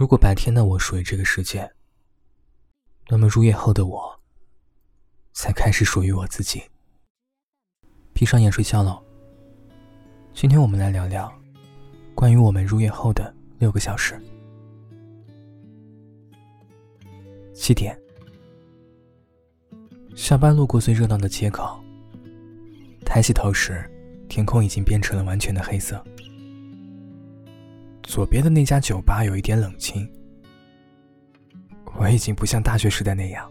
如果白天的我属于这个世界，那么入夜后的我，才开始属于我自己。闭上眼睡觉喽。今天我们来聊聊关于我们入夜后的六个小时。七点，下班路过最热闹的街口，抬起头时，天空已经变成了完全的黑色。左边的那家酒吧有一点冷清，我已经不像大学时代那样，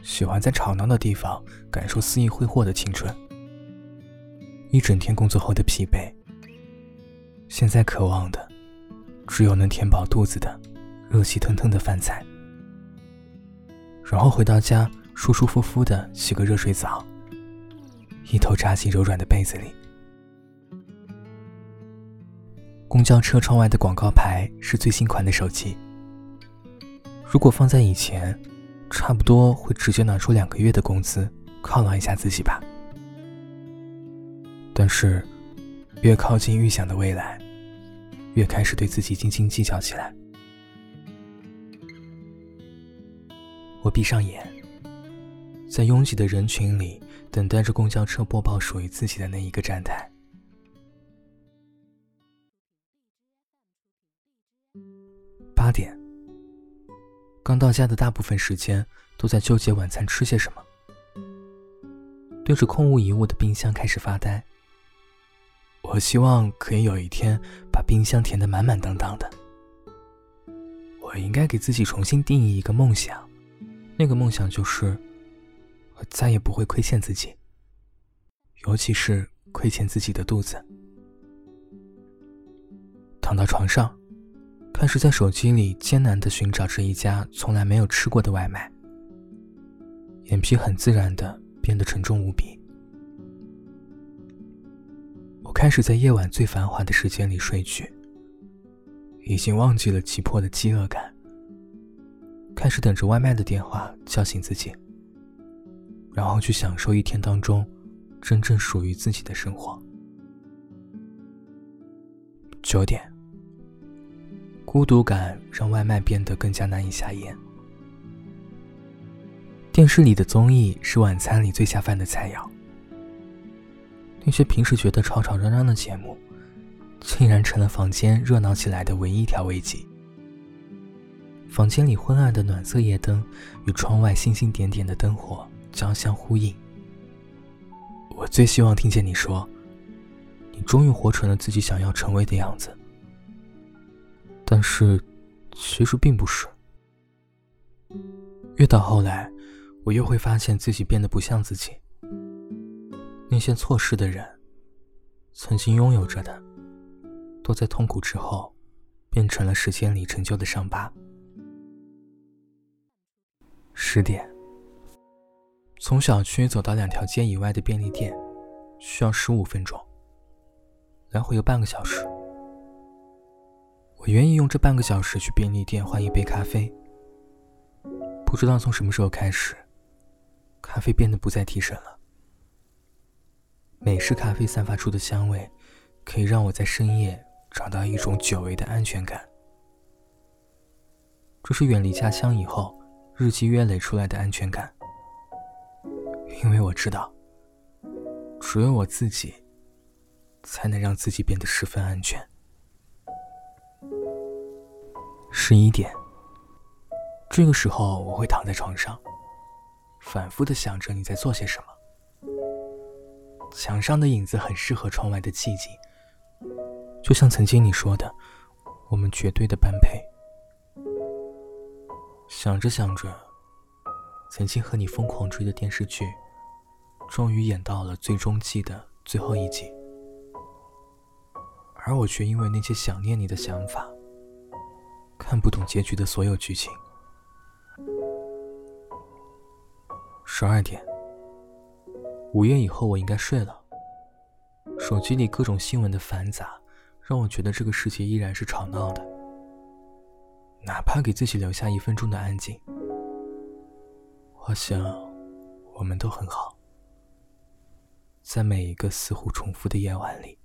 喜欢在吵闹的地方感受肆意挥霍的青春。一整天工作后的疲惫，现在渴望的，只有能填饱肚子的热气腾腾的饭菜。然后回到家，舒舒服服的洗个热水澡，一头扎进柔软的被子里。公交车窗外的广告牌是最新款的手机。如果放在以前，差不多会直接拿出两个月的工资犒劳一下自己吧。但是，越靠近预想的未来，越开始对自己斤斤计较起来。我闭上眼，在拥挤的人群里等待着公交车播报属于自己的那一个站台。八点，刚到家的大部分时间都在纠结晚餐吃些什么，对着空无一物的冰箱开始发呆。我希望可以有一天把冰箱填得满满当当的。我应该给自己重新定义一个梦想。那个梦想就是，我再也不会亏欠自己，尤其是亏欠自己的肚子。躺到床上，开始在手机里艰难的寻找着一家从来没有吃过的外卖，眼皮很自然的变得沉重无比。我开始在夜晚最繁华的时间里睡去，已经忘记了急迫的饥饿感。开始等着外卖的电话叫醒自己，然后去享受一天当中真正属于自己的生活。九点，孤独感让外卖变得更加难以下咽。电视里的综艺是晚餐里最下饭的菜肴，那些平时觉得吵吵嚷嚷的节目，竟然成了房间热闹起来的唯一调味剂。房间里昏暗的暖色夜灯与窗外星星点点的灯火交相呼应。我最希望听见你说：“你终于活成了自己想要成为的样子。”但是，其实并不是。越到后来，我越会发现自己变得不像自己。那些错失的人，曾经拥有着的，都在痛苦之后，变成了时间里陈旧的伤疤。十点，从小区走到两条街以外的便利店，需要十五分钟。来回有半个小时。我愿意用这半个小时去便利店换一杯咖啡。不知道从什么时候开始，咖啡变得不再提神了。美式咖啡散发出的香味，可以让我在深夜找到一种久违的安全感。这是远离家乡以后。日积月累出来的安全感，因为我知道，只有我自己，才能让自己变得十分安全。十一点，这个时候我会躺在床上，反复的想着你在做些什么。墙上的影子很适合窗外的寂静，就像曾经你说的，我们绝对的般配。想着想着，曾经和你疯狂追的电视剧，终于演到了最终季的最后一集，而我却因为那些想念你的想法，看不懂结局的所有剧情。十二点，午夜以后我应该睡了。手机里各种新闻的繁杂，让我觉得这个世界依然是吵闹的。哪怕给自己留下一分钟的安静，我想，我们都很好。在每一个似乎重复的夜晚里。